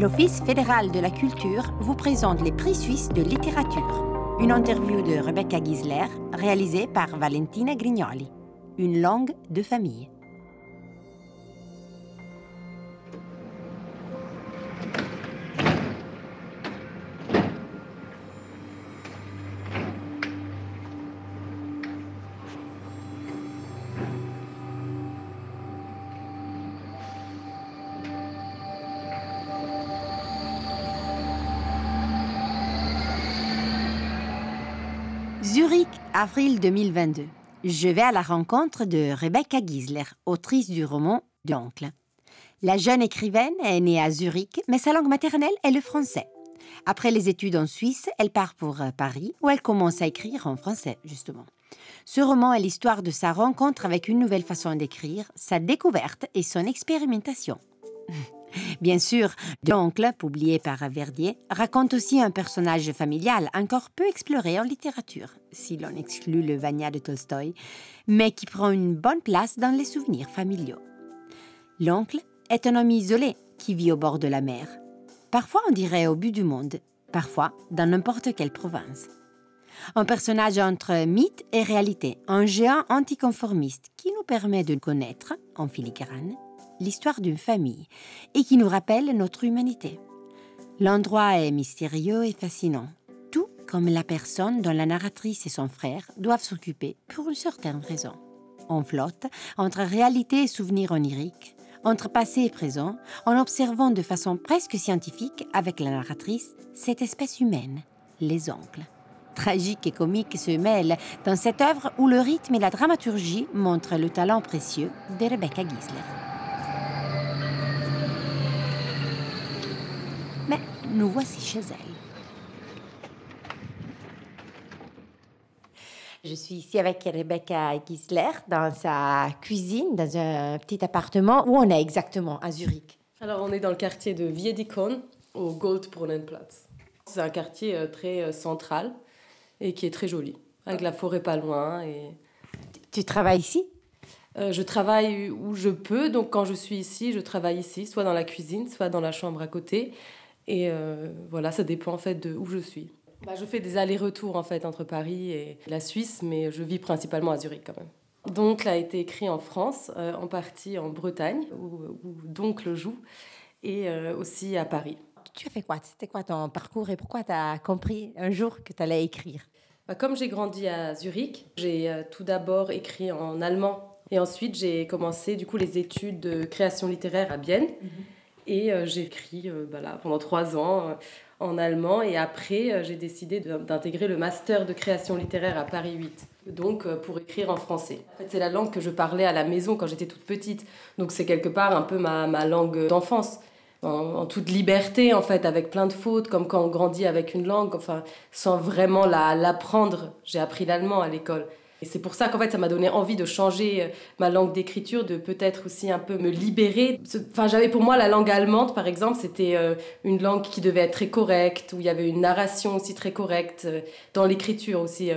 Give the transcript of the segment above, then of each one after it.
l'Office fédéral de la culture vous présente les prix suisses de littérature. Une interview de Rebecca Gisler, réalisée par Valentina Grignoli. Une langue de famille. Avril 2022. Je vais à la rencontre de Rebecca Gisler, autrice du roman L'oncle. La jeune écrivaine est née à Zurich, mais sa langue maternelle est le français. Après les études en Suisse, elle part pour euh, Paris, où elle commence à écrire en français, justement. Ce roman est l'histoire de sa rencontre avec une nouvelle façon d'écrire, sa découverte et son expérimentation. Bien sûr, L'oncle, publié par Verdier, raconte aussi un personnage familial encore peu exploré en littérature, si l'on exclut le Vania de Tolstoï, mais qui prend une bonne place dans les souvenirs familiaux. L'oncle est un homme isolé qui vit au bord de la mer. Parfois on dirait au but du monde, parfois dans n'importe quelle province. Un personnage entre mythe et réalité, un géant anticonformiste qui nous permet de connaître, en filigrane, l'histoire d'une famille et qui nous rappelle notre humanité. L'endroit est mystérieux et fascinant, tout comme la personne dont la narratrice et son frère doivent s'occuper pour une certaine raison. On flotte entre réalité et souvenirs oniriques, entre passé et présent, en observant de façon presque scientifique avec la narratrice cette espèce humaine, les oncles. Tragique et comique se mêlent dans cette œuvre où le rythme et la dramaturgie montrent le talent précieux de Rebecca Gisler. Nous voici chez elle. Je suis ici avec Rebecca Gisler dans sa cuisine, dans un petit appartement. Où on est exactement À Zurich. Alors, on est dans le quartier de Wiedikon, au Goldbrunnenplatz. C'est un quartier euh, très euh, central et qui est très joli, avec la forêt pas loin. Et... Tu travailles ici? Euh, je travaille où je peux, donc quand je suis ici, je travaille ici, soit dans la cuisine, soit dans la chambre à côté. Et euh, voilà, ça dépend en fait de où je suis. Bah, je fais des allers-retours en fait entre Paris et la Suisse, mais je vis principalement à Zurich quand même. Donc, a été écrit en France, euh, en partie en Bretagne, où, où donc le joue, et euh, aussi à Paris. Tu as fait quoi? C'était quoi ton parcours et pourquoi tu as compris un jour que tu allais écrire? Bah, Comme j'ai grandi à Zurich, j'ai tout d'abord écrit en allemand et ensuite j'ai commencé du coup les études de création littéraire à Bienne. Mhm. Et euh, j'ai écrit euh, bah pendant trois ans euh, en allemand. Et après, j'ai décidé d'intégrer le master de création littéraire à Paris 8. Donc, pour écrire en français. En fait, c'est la langue que je parlais à la maison quand j'étais toute petite. Donc, c'est quelque part un peu ma, ma langue d'enfance. En, toute liberté, en fait, avec plein de fautes, comme quand on grandit avec une langue, enfin, sans vraiment l'apprendre. J'ai appris l'allemand à l'école. Et c'est pour ça qu'en fait, ça m'a donné envie de changer euh, ma langue d'écriture, de peut-être aussi un peu me libérer. Enfin, j'avais pour moi la langue allemande, par exemple, c'était euh, une langue qui devait être très correcte, où il y avait une narration aussi très correcte, euh, dans l'écriture aussi.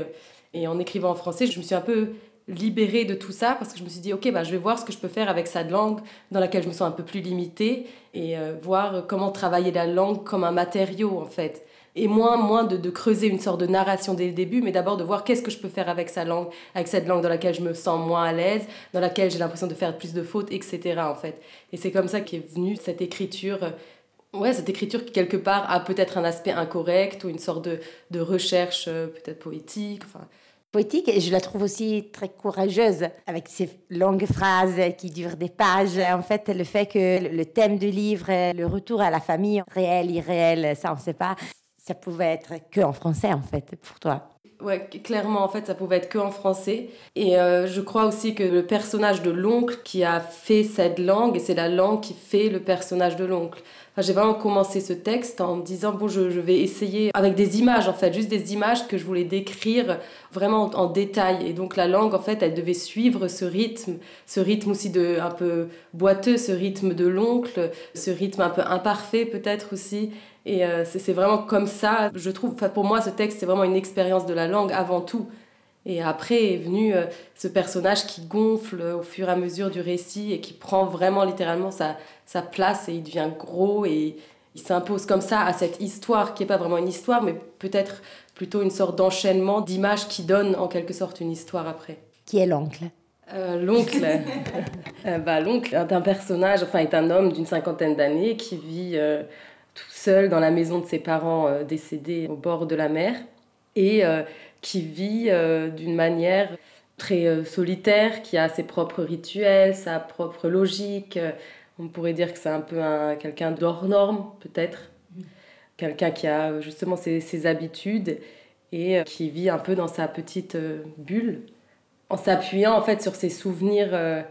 Et en écrivant en français, je me suis un peu libérée de tout ça parce que je me suis dit, ok, bah, je vais voir ce que je peux faire avec cette langue dans laquelle je me sens un peu plus limitée et voir comment travailler la langue comme un matériau, en fait et moins, moins de, de, creuser une sorte de narration dès le début, mais d'abord de voir qu'est-ce que je peux faire avec sa langue, avec cette langue dans laquelle je me sens moins à l'aise, dans laquelle j'ai l'impression de faire plus de fautes, etc. en fait. Et c'est comme ça qu'est venue cette écriture. Euh, ouais, cette écriture qui quelque part a peut-être un aspect incorrect ou une sorte de, de recherche euh, peut-être poétique. Enfin, poétique et je la trouve aussi très courageuse avec ces longues phrases qui durent des pages. En fait, le fait que le thème du livre, le retour à la famille, réel, irréel, ça on ne sait pas, ça pouvait être que en français en fait pour toi. Ouais, clairement en fait ça pouvait être que en français et euh, je crois aussi que le personnage de l'oncle qui a fait cette langue et c'est la langue qui fait le personnage de l'oncle j'ai vraiment commencé ce texte en me disant, bon, je, vais essayer avec des images, en fait, juste des images que je voulais décrire vraiment en, détail. Et donc la langue, en fait, elle devait suivre ce rythme, ce rythme aussi de, un peu boiteux, ce rythme de l'oncle, ce rythme un peu imparfait peut-être aussi. Et euh, c'est vraiment comme ça, je trouve, pour moi, ce texte, c'est vraiment une expérience de la langue avant tout. Et après est venu euh, ce personnage qui gonfle au fur et à mesure du récit et qui prend vraiment littéralement sa, sa place et il devient gros et, il s'impose comme ça à cette histoire qui n'est pas vraiment une histoire, mais peut-être plutôt une sorte d'enchaînement d'images qui donne en quelque sorte une histoire après. Qui est l'oncle? Euh, L'oncle, euh, bah, l'oncle est un personnage, enfin est un homme d'une cinquantaine d'années qui vit euh, tout seul dans la maison de ses parents décédés au bord de la mer et qui vit d'une manière très solitaire, qui a ses propres rituels, sa propre logique. On pourrait dire que c'est un peu un, quelqu'un d'hors norme, peut-être. Quelqu'un qui a justement ses, ses, habitudes et qui vit un peu dans sa petite bulle en s'appuyant en fait sur ses souvenirs.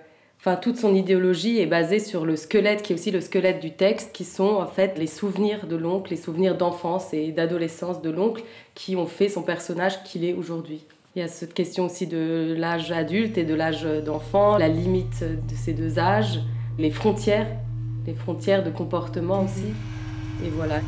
Enfin, toute son idéologie est basée sur le squelette qui est aussi le squelette du texte, qui sont en fait les souvenirs de l'oncle, les souvenirs d'enfance et d'adolescence de l'oncle qui ont fait son personnage qu'il est aujourd'hui. Il y a cette question aussi de l'âge adulte et de l'âge d'enfant, la limite de ces deux âges, les frontières, les frontières de comportement aussi. Et voilà.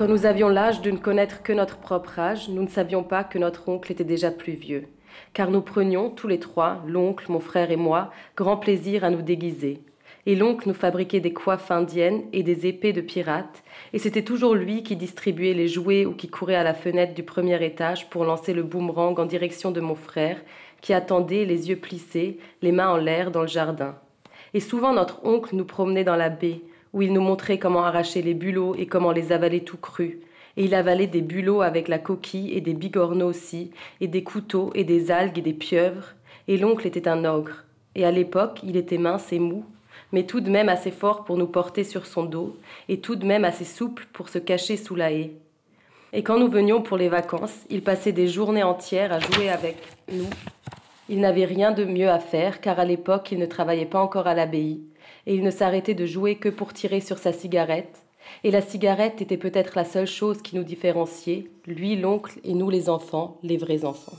Quand nous avions l'âge de ne connaître que notre propre âge, nous ne savions pas que notre oncle était déjà plus vieux, car nous prenions, tous les trois, l'oncle, mon frère et moi, grand plaisir à nous déguiser. Et l'oncle nous fabriquait des coiffes indiennes et des épées de pirates, et c'était toujours lui qui distribuait les jouets ou qui courait à la fenêtre du premier étage pour lancer le boomerang en direction de mon frère, qui attendait, les yeux plissés, les mains en l'air dans le jardin. Et souvent notre oncle nous promenait dans la baie, où il nous montrait comment arracher les bulots et comment les avaler tout crus. Et il avalait des bulots avec la coquille et des bigorneaux aussi, et des couteaux et des algues et des pieuvres. Et l'oncle était un ogre. Et à l'époque, il était mince et mou, mais tout de même assez fort pour nous porter sur son dos, et tout de même assez souple pour se cacher sous la haie. Et quand nous venions pour les vacances, il passait des journées entières à jouer avec nous. Il n'avait rien de mieux à faire, car à l'époque, il ne travaillait pas encore à l'abbaye et il ne s'arrêtait de jouer que pour tirer sur sa cigarette. Et la cigarette était peut-être la seule chose qui nous différenciait, lui l'oncle et nous les enfants, les vrais enfants.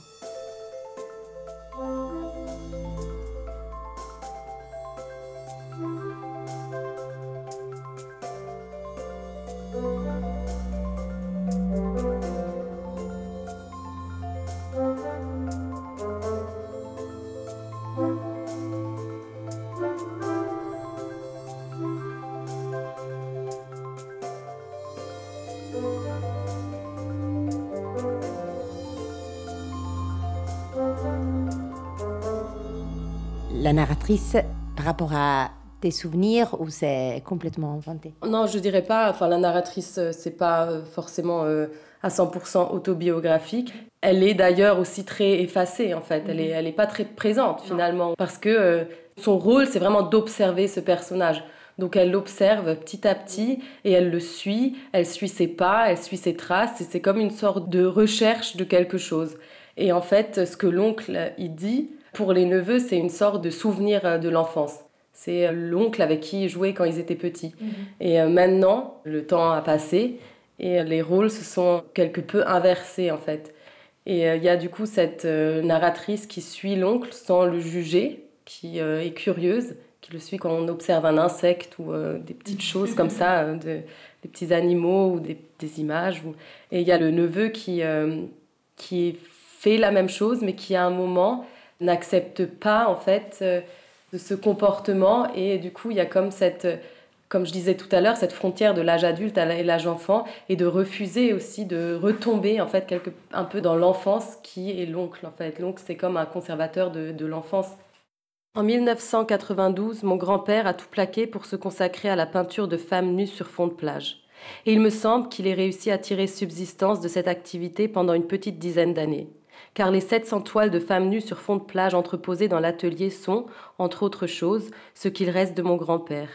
La narratrice par rapport à tes souvenirs ou c'est complètement inventé? Non, je dirais pas. Enfin, la narratrice, euh, c'est pas euh, forcément euh, à 100% autobiographique. Elle est d'ailleurs aussi très effacée en fait. Elle est, mhm. elle est pas très présente finalement parce que son rôle, c'est vraiment d'observer ce personnage. Donc elle l'observe petit à petit et elle le suit. Elle suit ses pas, elle suit ses traces et c'est comme une sorte de recherche de quelque chose. Et en fait, ce que l'oncle il dit, pour les neveux, c'est une sorte de souvenir euh, de l'enfance. C'est euh, l'oncle avec qui ils jouaient quand ils étaient petits. Mhm. Et euh, maintenant, le temps a passé et les rôles se sont quelque peu inversés en fait. Et il y a du coup cette narratrice qui suit l'oncle sans le juger, qui est curieuse, qui le suit quand on observe un insecte ou des petites choses comme ça, de, des petits animaux ou des, des images. Et il y a le neveu qui, qui fait la même chose, mais qui à un moment n'accepte pas en fait euh, ce comportement. Et du coup il y a comme cette comme je disais tout à l'heure cette frontière de l'âge adulte et l'âge enfant et de refuser aussi de retomber en fait quelque, un peu dans l'enfance qui est l'oncle en fait. L'oncle c'est comme un conservateur de, de l'enfance. En 1992, mon grand-père a tout plaqué pour se consacrer à la peinture de femmes nues sur fond de plage. Et il me semble qu'il ait réussi à tirer subsistance de cette activité pendant une petite dizaine d'années car les 700 toiles de femmes nues sur fond de plage entreposées dans l'atelier sont, entre autres choses, ce qu'il reste de mon grand-père.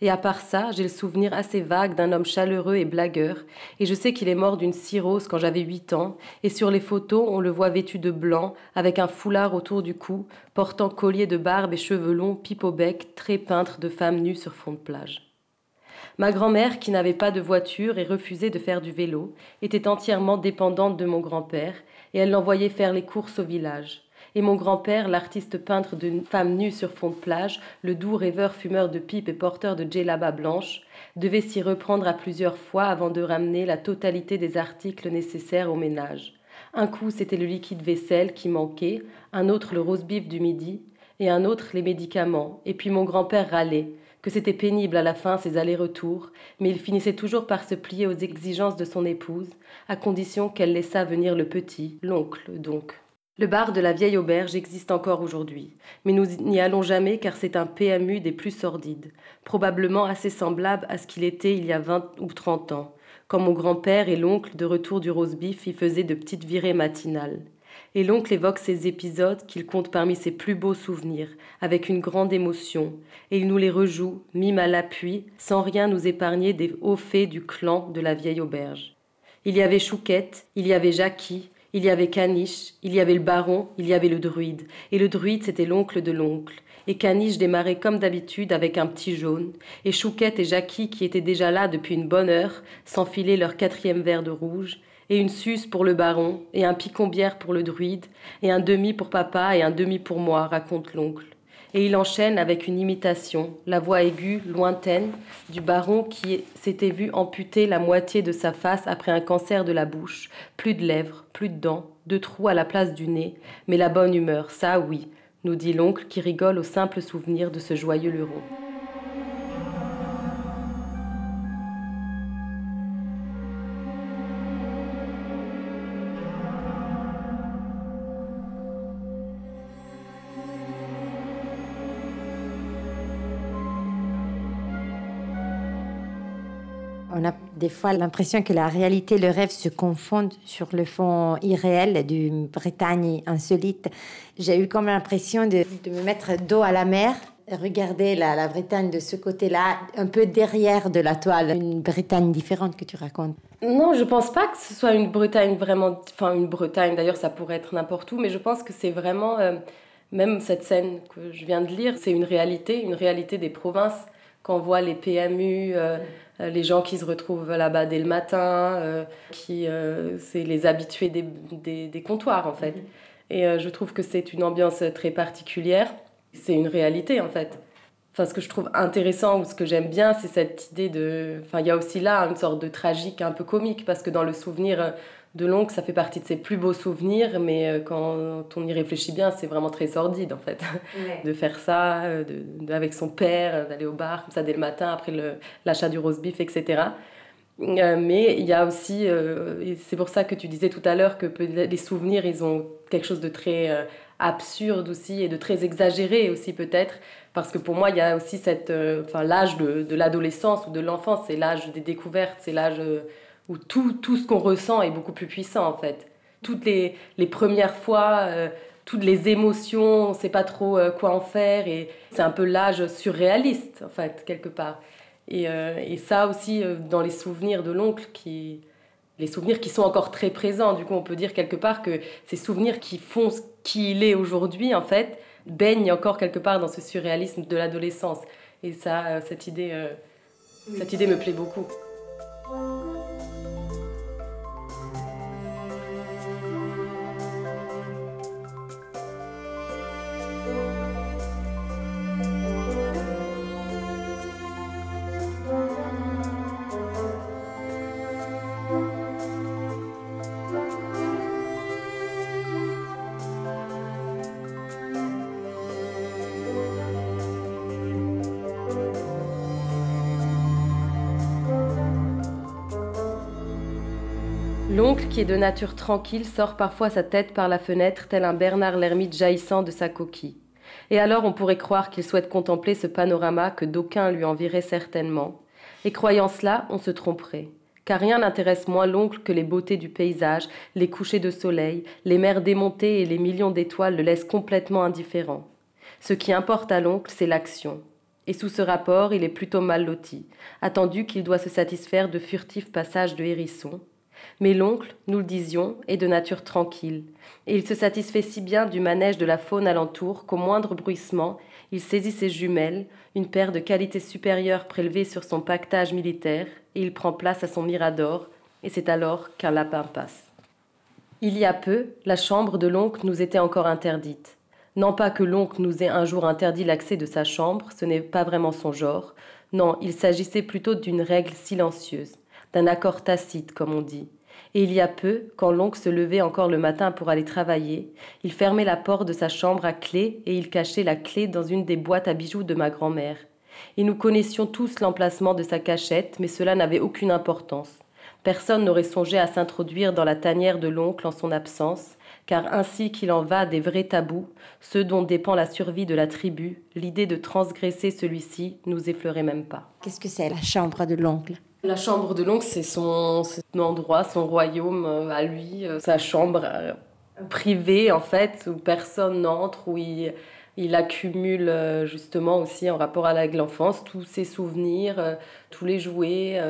Et à part ça, j'ai le souvenir assez vague d'un homme chaleureux et blagueur, et je sais qu'il est mort d'une cirrhose quand j'avais huit ans, et sur les photos, on le voit vêtu de blanc, avec un foulard autour du cou, portant collier de barbe et cheveux longs, pipe au bec, très peintre de femmes nues sur fond de plage. Ma grand-mère, qui n'avait pas de voiture et refusait de faire du vélo, était entièrement dépendante de mon grand-père, et elle l'envoyait faire les courses au village. et mon grand-père, l'artiste peintre d'une femme nue sur fond de plage, le doux rêveur fumeur de pipe et porteur de djellaba blanche, devait s'y reprendre à plusieurs fois avant de ramener la totalité des articles nécessaires au ménage. Un coup, c'était le liquide vaisselle qui manquait, un autre le rose-bif du midi, et un autre les médicaments, et puis mon grand-père râlait, que c'était pénible à la fin ces allers-retours, mais il finissait toujours par se plier aux exigences de son épouse, à condition qu'elle laissât venir le petit, l'oncle donc. Le bar de la vieille auberge existe encore aujourd'hui, mais nous n'y allons jamais car c'est un PMU des plus sordides, probablement assez semblable à ce qu'il était il y a vingt ou trente ans, quand mon grand-père et l'oncle de retour du roast-beef y faisaient de petites virées matinales. Et l'oncle évoque ces épisodes qu'il compte parmi ses plus beaux souvenirs, avec une grande émotion, et il nous les rejoue, mime à l'appui, sans rien nous épargner des hauts faits du clan de la vieille auberge. Il y avait Chouquette, il y avait Jackie, il y avait Caniche, il y avait le baron, il y avait le druide. Et le druide, c'était l'oncle de l'oncle. Et Caniche démarrait comme d'habitude avec un petit jaune. Et Chouquette et Jackie, qui étaient déjà là depuis une bonne heure, s'enfilaient leur quatrième verre de rouge. Et une suce pour le baron, et un picombière pour le druide, et un demi pour papa et un demi pour moi, raconte l'oncle et il enchaîne avec une imitation, la voix aiguë, lointaine, du baron qui s'était vu amputer la moitié de sa face après un cancer de la bouche, plus de lèvres, plus de dents, deux trous à la place du nez, mais la bonne humeur, ça oui, nous dit l'oncle qui rigole au simple souvenir de ce joyeux luron. Des fois l'impression que la réalité et le rêve se confondent sur le fond irréel d'une Bretagne insolite. J'ai eu comme l'impression de, me mettre dos à la mer, regarder la, Bretagne de ce côté-là, un peu derrière de la toile, une Bretagne différente que tu racontes. Non, je pense pas que ce soit une Bretagne vraiment, enfin une Bretagne d'ailleurs, ça pourrait être n'importe où, mais je pense que c'est vraiment, euh, même cette scène que je viens de lire, c'est une réalité, une réalité des provinces. Quand on voit les PMU, euh, euh, les gens qui se retrouvent là-bas dès le matin, euh, qui euh, c'est les habitués des, des, des, comptoirs en fait. Mhm. Et je trouve que c'est une ambiance très particulière. C'est une réalité en fait. Enfin, ce que je trouve intéressant ou ce que j'aime bien, c'est cette idée de. Enfin, il y a aussi là une sorte de tragique un peu comique parce que dans le souvenir de l'oncle, ça fait partie de ses plus beaux souvenirs, mais euh, quand on y réfléchit bien, c'est vraiment très sordide en fait. de faire ça euh, de, avec son père, euh, d'aller au bar comme ça dès le matin après l'achat du roast beef, etc. mais il y a aussi, et c'est pour ça que tu disais tout à l'heure que les souvenirs, ils ont quelque chose de très absurde aussi et de très exagéré aussi peut-être. Parce que pour moi, il y a aussi cette, enfin, l'âge de, de l'adolescence ou de l'enfance, c'est l'âge des découvertes, c'est l'âge où tout, tout ce qu'on ressent est beaucoup plus puissant en fait. Toutes les, les premières fois, euh, toutes les émotions, on ne sait pas trop euh, quoi en faire et c'est un peu l'âge surréaliste en fait, quelque part. Et, euh, et ça aussi, dans les souvenirs de l'oncle, qui, les souvenirs qui sont encore très présents, du coup on peut dire quelque part que ces souvenirs qui font ce qu'il est aujourd'hui en fait, baignent encore quelque part dans ce surréalisme de l'adolescence. Et ça, cette idée, cette idée me plaît beaucoup. De nature tranquille, sort parfois sa tête par la fenêtre, tel un Bernard l'ermite jaillissant de sa coquille. Et alors on pourrait croire qu'il souhaite contempler ce panorama que d'aucuns lui envieraient certainement. Et croyant cela, on se tromperait. Car rien n'intéresse moins l'oncle que les beautés du paysage, les couchers de soleil, les mers démontées et les millions d'étoiles le laissent complètement indifférent. Ce qui importe à l'oncle, c'est l'action. Et sous ce rapport, il est plutôt mal loti, attendu qu'il doit se satisfaire de furtifs passages de hérissons, mais l'oncle, nous le disions, est de nature tranquille, et il se satisfait si bien du manège de la faune alentour qu'au moindre bruissement, il saisit ses jumelles, une paire de qualité supérieure prélevée sur son pactage militaire, et il prend place à son mirador, et c'est alors qu'un lapin passe. Il y a peu, la chambre de l'oncle nous était encore interdite. Non pas que l'oncle nous ait un jour interdit l'accès de sa chambre, ce n'est pas vraiment son genre. Non, il s'agissait plutôt d'une règle silencieuse, d'un accord tacite, comme on dit. Et il y a peu, quand l'oncle se levait encore le matin pour aller travailler, il fermait la porte de sa chambre à clé et il cachait la clé dans une des boîtes à bijoux de ma grand-mère. Et nous connaissions tous l'emplacement de sa cachette, mais cela n'avait aucune importance. Personne n'aurait songé à s'introduire dans la tanière de l'oncle en son absence, car ainsi qu'il en va des vrais tabous, ceux dont dépend la survie de la tribu, l'idée de transgresser celui-ci nous effleurait même pas. Qu'est-ce que c'est la chambre de l'oncle? La chambre de l'oncle, c'est son, endroit, son royaume euh, à lui, euh, sa chambre euh, privée en fait, où personne n'entre, où il, il accumule justement aussi en rapport avec l'enfance tous ses souvenirs, tous les jouets,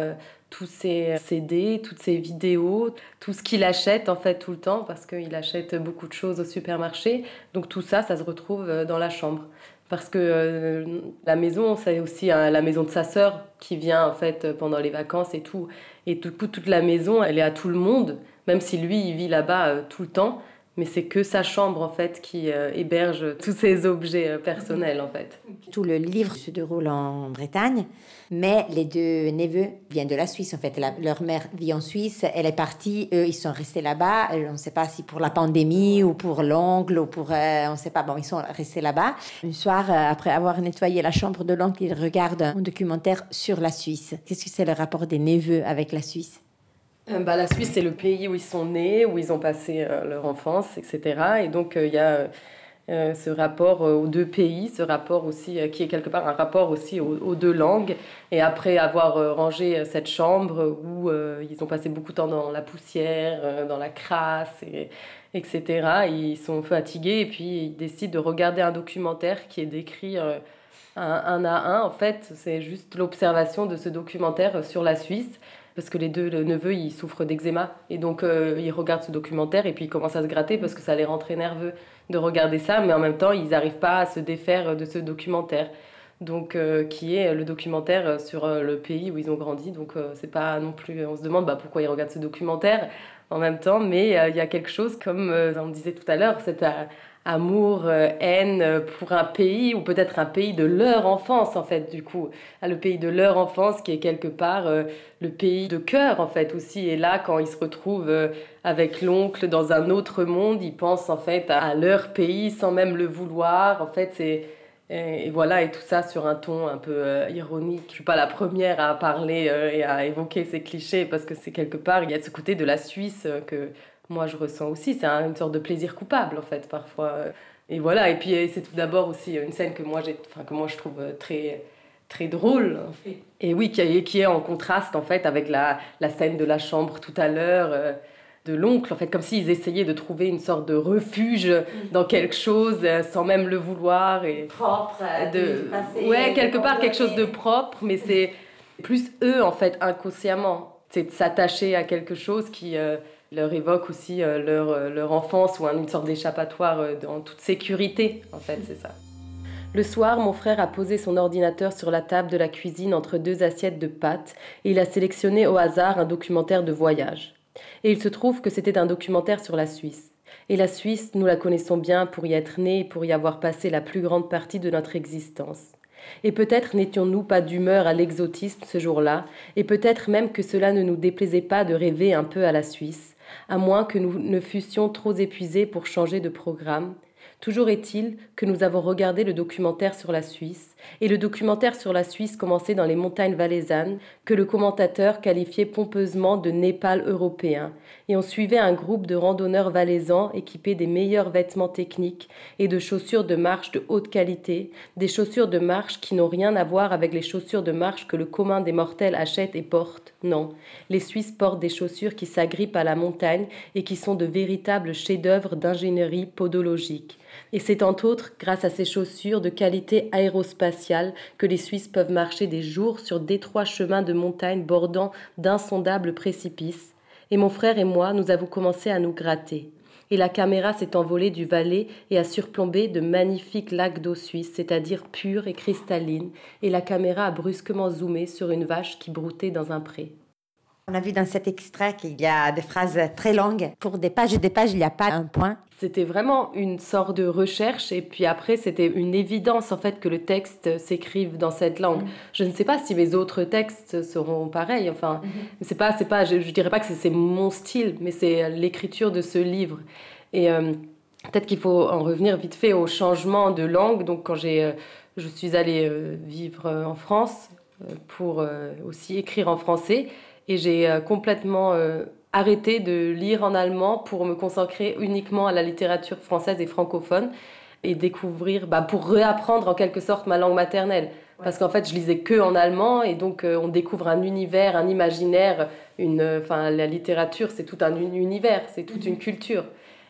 tous ses CD, toutes ses vidéos, tout ce qu'il achète en fait tout le temps parce qu'il achète beaucoup de choses au supermarché. Donc tout ça, ça se retrouve dans la chambre. Parce que euh, la maison, c'est aussi hein, la maison de sa sœur qui vient en fait pendant les vacances et tout. Et du coup, toute la maison, elle est à tout le monde, même si lui, il vit là-bas euh, tout le temps mais c'est que sa chambre en fait qui euh, héberge tous ses objets euh, personnels en fait. Tout le livre se déroule en Bretagne, mais les deux neveux viennent de la Suisse en fait. leur mère vit en Suisse, elle est partie, eux ils sont restés là-bas. On ne sait pas si pour la pandémie ou pour l'ongle ou pour, euh, on ne sait pas. Bon, ils sont restés là-bas. Un soir, après avoir nettoyé la chambre de l'oncle, ils regardent un documentaire sur la Suisse. Qu'est-ce que c'est le rapport des neveux avec la Suisse? Bah, la Suisse, c'est le pays où ils sont nés, où ils ont passé euh, leur enfance, etc. Et donc, euh, il y a ce rapport aux deux pays, ce rapport aussi, qui est quelque part un rapport aussi aux, deux langues. Et après avoir rangé cette chambre où ils ont passé beaucoup de temps dans la poussière, dans la crasse, et, etc., ils sont fatigués et puis ils décident de regarder un documentaire qui est décrit un à un. En fait, c'est juste l'observation de ce documentaire sur la Suisse parce que les deux neveux, ils souffrent d'eczéma. Et donc, euh, ils regardent ce documentaire et puis ils commencent à se gratter parce que ça les rend très nerveux de regarder ça, mais en même temps, ils n'arrivent pas à se défaire de ce documentaire. Donc, euh, qui est le documentaire sur euh, le pays où ils ont grandi. Donc, c'est pas non plus. On se demande bah, pourquoi ils regardent ce documentaire en même temps, mais il y a quelque chose, comme on disait tout à l'heure, cette amour, euh, haine pour un pays ou peut-être un pays de leur enfance en fait du coup, le pays de leur enfance qui est quelque part euh, le pays de cœur en fait aussi et là quand ils se retrouvent euh, avec l'oncle dans un autre monde, ils pensent en fait à, leur pays sans même le vouloir. En fait, c'est et, voilà, et tout ça sur un ton un peu ironique. Je suis pas la première à parler et à évoquer ces clichés parce que c'est quelque part, il y a ce côté de la Suisse que moi je ressens aussi. C'est une sorte de plaisir coupable en fait parfois. Et voilà, et puis c'est tout d'abord aussi une scène que moi, enfin, que moi je trouve très, très drôle. Et oui, qui est, qui est en contraste en fait avec la, la scène de la chambre tout à l'heure. Euh, de l'oncle, en fait, comme s'ils essayaient de trouver une sorte de refuge mm. dans quelque chose euh, sans même le vouloir. Et propre, euh, de, ouais, quelque part quelque chose de propre, mais c'est plus eux, en fait, inconsciemment. C'est de s'attacher à quelque chose qui, leur évoque aussi euh, leur, euh, leur, enfance ou une sorte d'échappatoire euh, en toute sécurité, en fait, c'est ça. Le soir, mon frère a posé son ordinateur sur la table de la cuisine entre deux assiettes de pâtes et il a sélectionné au hasard un documentaire de voyage. Et il se trouve que c'était un documentaire sur la Suisse. Et la Suisse, nous la connaissons bien pour y être nés et pour y avoir passé la plus grande partie de notre existence. Et peut-être n'étions-nous pas d'humeur à l'exotisme ce jour-là, et peut-être même que cela ne nous déplaisait pas de rêver un peu à la Suisse, à moins que nous ne fussions trop épuisés pour changer de programme. Toujours est-il que nous avons regardé le documentaire sur la Suisse, et le documentaire sur la Suisse commençait dans les montagnes valaisannes, que le commentateur qualifiait pompeusement de Népal européen, et on suivait un groupe de randonneurs valaisans équipés des meilleurs vêtements techniques et de chaussures de marche de haute qualité, des chaussures de marche qui n'ont rien à voir avec les chaussures de marche que le commun des mortels achète et porte. Non, les Suisses portent des chaussures qui s'agrippent à la montagne et qui sont de véritables chefs-d'œuvre d'ingénierie podologique. Et c'est entre autres grâce à ces chaussures de qualité aérospatiale que les Suisses peuvent marcher des jours sur d'étroits chemins de montagne bordant d'insondables précipices. Et mon frère et moi, nous avons commencé à nous gratter. Et la caméra s'est envolée du Valais et a surplombé de magnifiques lacs d'eau suisse, c'est-à-dire pure et cristalline, et la caméra a brusquement zoomé sur une vache qui broutait dans un pré. On a vu dans cet extrait qu'il y a des phrases très longues. Pour des pages et des pages, il n'y a pas un point. C'était vraiment une sorte de recherche et puis après c'était une évidence en fait que le texte s'écrive dans cette langue. Mm. Je ne sais pas si mes autres textes seront pareils. Enfin, mm-hmm. c'est pas, c'est pas, je, je, dirais pas que c'est mon style, mais c'est l'écriture de ce livre. Et euh, peut-être qu'il faut en revenir vite fait au changement de langue. Donc quand j'ai, euh, je suis allée euh, vivre en France pour aussi écrire en français et j'ai euh, complètement euh, arrêté de lire en allemand pour me consacrer uniquement à la littérature française et francophone et découvrir, bah, pour réapprendre en quelque sorte ma langue maternelle. Parce qu'en fait, je lisais que en allemand et donc euh, on découvre un univers, un imaginaire. Une, enfin, la littérature, c'est tout un univers, c'est toute une mhm. culture.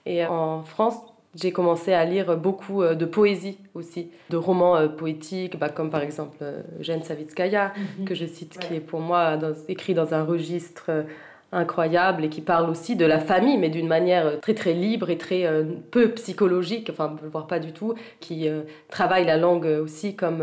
Et en France, j'ai commencé à lire beaucoup euh, de poésie aussi, de romans euh, poétiques, bah, comme par exemple Jeanne Savitskaya, mhm. que je cite, qui est pour moi écrit dans un registre incroyable et qui parle aussi de la famille, mais d'une manière euh, très très libre et très euh, peu psychologique, enfin voire pas du tout, qui euh, travaille la langue aussi comme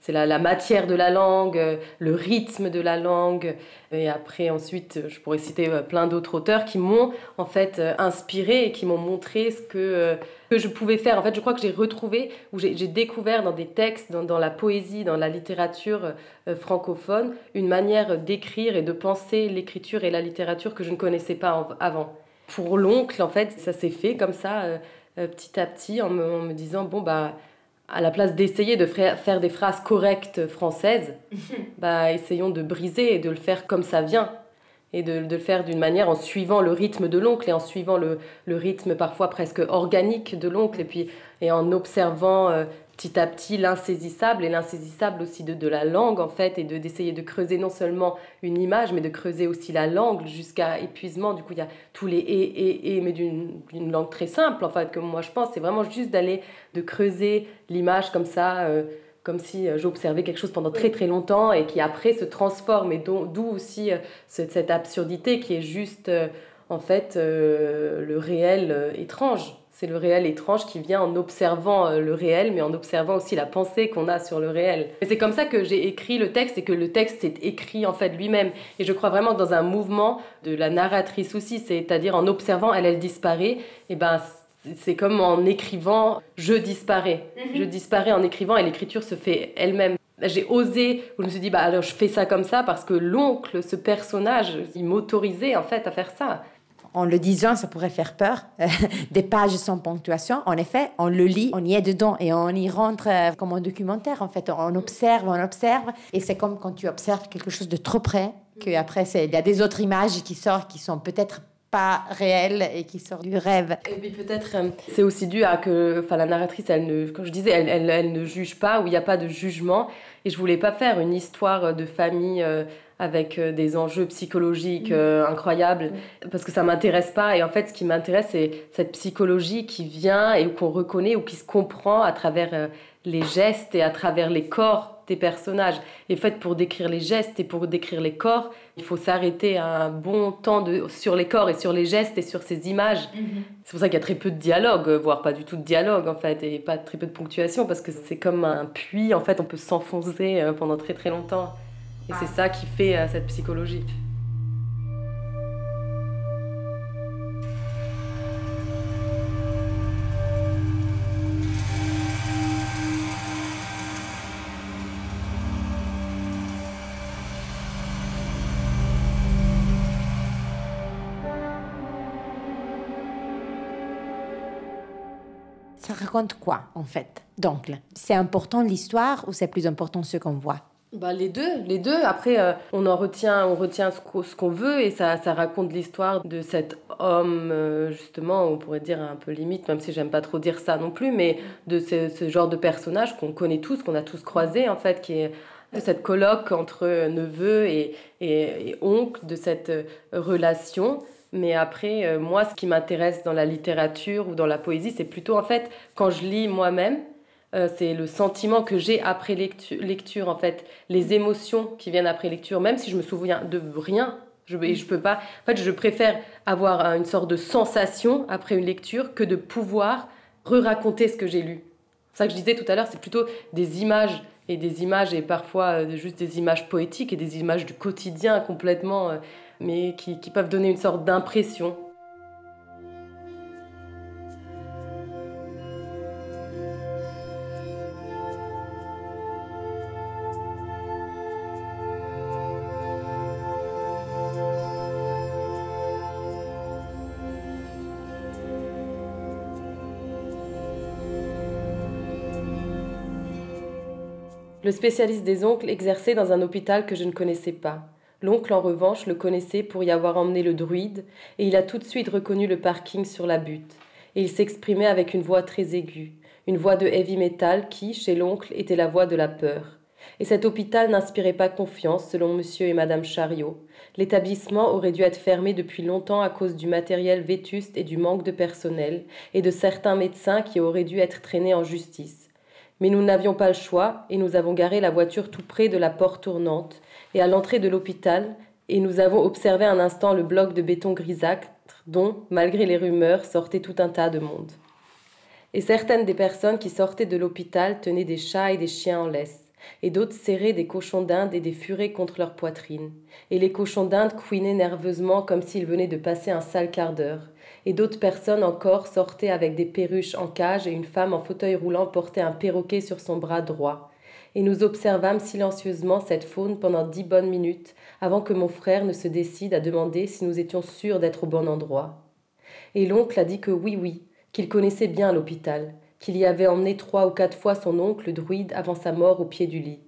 c'est la, la, matière de la langue, le rythme de la langue. Et après ensuite, je pourrais citer plein d'autres auteurs qui m'ont en fait inspiré et qui m'ont montré ce que que je pouvais faire. En fait, je crois que j'ai retrouvé, ou j'ai découvert dans des textes, dans, la poésie, dans la littérature euh, francophone, une manière d'écrire et de penser l'écriture et la littérature que je ne connaissais pas avant. Pour l'oncle, en fait, ça s'est fait comme ça, euh, euh, petit à petit, en me, disant, bon, bah, à la place d'essayer de faire des phrases correctes françaises, bah, essayons de briser et de le faire comme ça vient. Et de, de, le faire d'une manière en suivant le rythme de l'oncle et en suivant le, le, rythme parfois presque organique de l'oncle et puis et en observant euh, petit à petit l'insaisissable et l'insaisissable aussi de, de, la langue en fait et de d'essayer de creuser non seulement une image mais de creuser aussi la langue jusqu'à épuisement du coup il y a tous les et et et mais d'une langue très simple en fait que moi je pense c'est vraiment juste d'aller de creuser l'image comme ça euh, comme si euh, j'observais quelque chose pendant très très longtemps et qui après se transforme. Et d'où aussi euh, cette absurdité qui est juste en fait le réel étrange. C'est le réel étrange qui vient en observant le réel, mais en observant aussi la pensée qu'on a sur le réel. Et c'est comme ça que j'ai écrit le texte et que le texte s'est écrit en fait lui-même. Et je crois vraiment dans un mouvement de la narratrice aussi, c'est-à-dire en observant, elle, elle disparaît, et ben c'est comme en écrivant, je disparais. Mhm. Je disparais en écrivant et l'écriture se fait elle-même. J'ai osé, je me suis dit, bah alors je fais ça comme ça parce que l'oncle, ce personnage, il m'autorisait en fait à faire ça. En le disant, ça pourrait faire peur. Des pages sans ponctuation. En effet, on le lit, on y est dedans et on y rentre euh, comme un documentaire. En fait, on observe, on observe. Et c'est comme quand tu observes quelque chose de trop près, qu'après, il y a des autres images qui sortent qui sont peut-être pas réel et qui sort du rêve. Et puis peut-être euh, c'est aussi dû à que enfin, la narratrice, elle ne, comme je disais, elle, elle, elle ne juge pas, ou il n'y a pas de jugement. Et je voulais pas faire une histoire de famille euh, avec euh, des enjeux psychologiques mm. incroyables, parce que ça m'intéresse pas. Et en fait, ce qui m'intéresse, c'est cette psychologie qui vient et qu'on reconnaît ou qui se comprend à travers les gestes et à travers les corps des personnages. Et fait, pour décrire les gestes et pour décrire les corps, il faut s'arrêter un bon temps de, sur les corps et sur les gestes et sur ces images. Mhm. C'est pour ça qu'il y a très peu de dialogue, voire pas du tout de dialogue en fait, et pas très peu de ponctuation, parce que c'est comme un puits, en fait, on peut s'enfoncer euh, pendant très très longtemps. Et c'est ah. ça qui fait euh, cette psychologie. ça raconte quoi en fait Donc, c'est important l'histoire ou c'est plus important ce qu'on voit? Bah, les deux, les deux. Après, euh, on en retient, on retient ce qu'on veut et ça, ça raconte l'histoire de cet homme, euh, justement, on pourrait dire un peu limite, même si j'aime pas trop dire ça non plus, mais de ce, genre de personnage qu'on connaît tous, qu'on a tous croisé en fait, qui est cette colloque entre neveu et, et, oncle, de cette euh, relation mais après, moi, ce qui m'intéresse dans la littérature ou dans la poésie, c'est plutôt en fait, quand je lis moi-même, euh, c'est le sentiment que j'ai après lecture, en fait, les émotions qui viennent après lecture, même si je me souviens de rien. Je, je peux pas. En fait, je préfère avoir une sorte de sensation après une lecture que de pouvoir re-raconter ce que j'ai lu. ça que je disais tout à l'heure, c'est plutôt des images et des images et parfois euh, juste des images poétiques et des images du quotidien complètement, euh, mais qui, qui peuvent donner une sorte d'impression. Le spécialiste des oncles exerçait dans un hôpital que je ne connaissais pas. L'oncle, en revanche, le connaissait pour y avoir emmené le druide, et il a tout de suite reconnu le parking sur la butte. Et il s'exprimait avec une voix très aiguë, une voix de heavy metal qui, chez l'oncle, était la voix de la peur. Et cet hôpital n'inspirait pas confiance, selon monsieur et madame Chariot. L'établissement aurait dû être fermé depuis longtemps à cause du matériel vétuste et du manque de personnel, et de certains médecins qui auraient dû être traînés en justice. Mais nous n'avions pas le choix et nous avons garé la voiture tout près de la porte tournante et à l'entrée de l'hôpital et nous avons observé un instant le bloc de béton grisâtre dont, malgré les rumeurs, sortait tout un tas de monde. Et certaines des personnes qui sortaient de l'hôpital tenaient des chats et des chiens en laisse, et d'autres serraient des cochons d'Inde et des furets contre leur poitrine. Et les cochons d'Inde couinaient nerveusement comme s'ils venaient de passer un sale quart d'heure, et d'autres personnes encore sortaient avec des perruches en cage et une femme en fauteuil roulant portait un perroquet sur son bras droit. Et nous observâmes silencieusement cette faune pendant dix bonnes minutes avant que mon frère ne se décide à demander si nous étions sûrs d'être au bon endroit. Et l'oncle a dit que oui, oui, qu'il connaissait bien l'hôpital, qu'il y avait emmené trois ou quatre fois son oncle druide avant sa mort au pied du lit.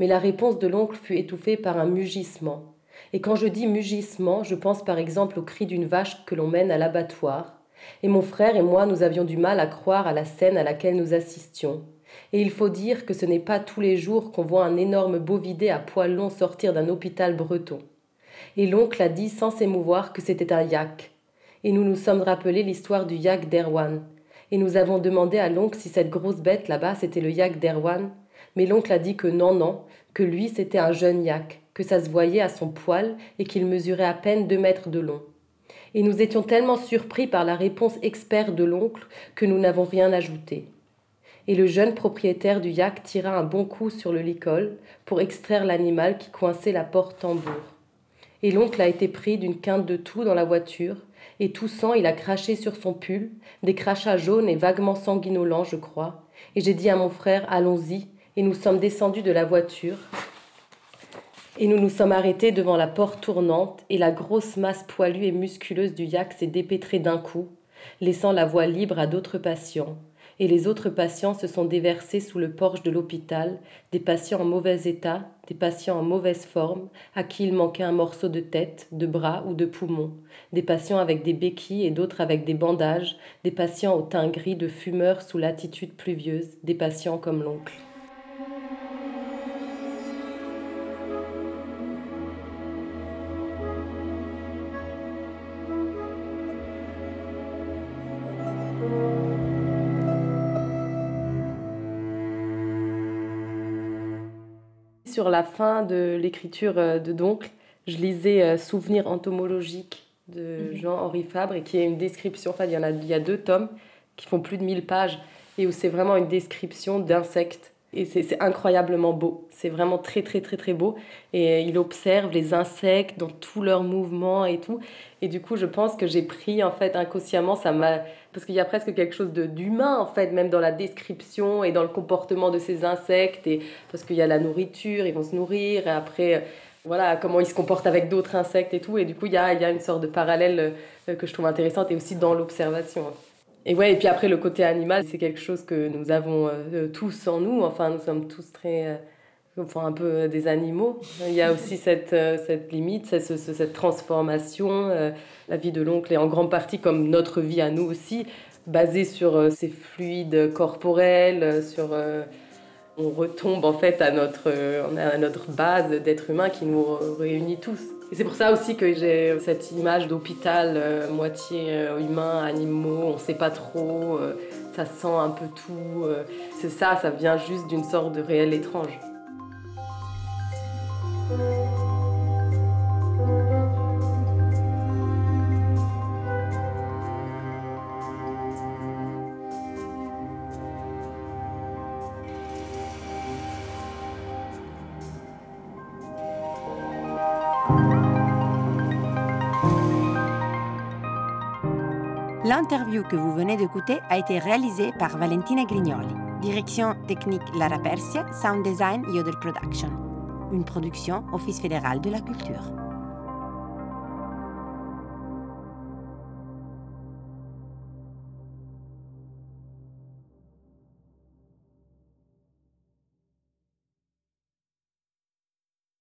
Mais la réponse de l'oncle fut étouffée par un mugissement. Et quand je dis mugissement, je pense par exemple au cri d'une vache que l'on mène à l'abattoir. Et mon frère et moi, nous avions du mal à croire à la scène à laquelle nous assistions. Et il faut dire que ce n'est pas tous les jours qu'on voit un énorme bovidé à poils longs sortir d'un hôpital breton. Et l'oncle a dit sans s'émouvoir que c'était un yak. Et nous nous sommes rappelé l'histoire du yak d'Erwan. Et nous avons demandé à l'oncle si cette grosse bête là-bas c'était le yak d'Erwan. Mais l'oncle a dit que non, non, que lui c'était un jeune yak que ça se voyait à son poil et qu'il mesurait à peine deux mètres de long. Et nous étions tellement surpris par la réponse experte de l'oncle que nous n'avons rien ajouté. Et le jeune propriétaire du yak tira un bon coup sur le licol pour extraire l'animal qui coinçait la porte tambour. Et l'oncle a été pris d'une quinte de tout dans la voiture, et toussant, il a craché sur son pull, des crachats jaunes et vaguement sanguinolents, je crois. Et j'ai dit à mon frère Allons-y, et nous sommes descendus de la voiture, et nous nous sommes arrêtés devant la porte tournante et la grosse masse poilue et musculeuse du yak s'est dépêtrée d'un coup, laissant la voie libre à d'autres patients. Et les autres patients se sont déversés sous le porche de l'hôpital, des patients en mauvais état, des patients en mauvaise forme, à qui il manquait un morceau de tête, de bras ou de poumon, des patients avec des béquilles et d'autres avec des bandages, des patients au teint gris de fumeurs sous l'attitude pluvieuse, des patients comme l'oncle. Sur la fin de l'écriture euh, de Doncle, je lisais euh, Souvenirs entomologiques de mhm. Jean-Henri Fabre et qui est une description, enfin il y en a, il y a deux tomes qui font plus de 1000 pages et où c'est vraiment une description d'insectes et c'est incroyablement beau. C'est vraiment très, très, très, très beau. Et il observe les insectes dans tous leurs mouvements et tout. Et du coup, je pense que j'ai pris, en fait, inconsciemment, ça m'a. Parce qu'il y a presque quelque chose d'humain, en fait, même dans la description et dans le comportement de ces insectes. Et parce qu'il y a la nourriture, ils vont se nourrir. Et après, voilà, comment ils se comportent avec d'autres insectes et tout. Et du coup, il y a, y a une sorte de parallèle euh, que je trouve intéressante et aussi dans l'observation. Et ouais, et puis après, le côté animal, c'est quelque chose que nous avons euh, tous en nous. Enfin, nous sommes tous très. Euh, enfin, un peu euh, des animaux. Il y a aussi cette, cette limite, cette, cette transformation. la vie de l'oncle est en grande partie comme notre vie à nous aussi, basée sur ces fluides corporels, sur. on retombe en fait à notre, à notre base d'être humain qui nous réunit tous. Et c'est pour ça aussi que j'ai cette image d'hôpital, euh, moitié euh, humain, animaux, on sait pas trop, euh, ça sent un peu tout. c'est ça, ça vient juste d'une sorte de réel étrange. L'interview que vous venez d'écouter a été réalisée par Valentina Grignoli. Direction technique Lara Persia, sound design Yodel Production. Une production Office fédéral de la culture.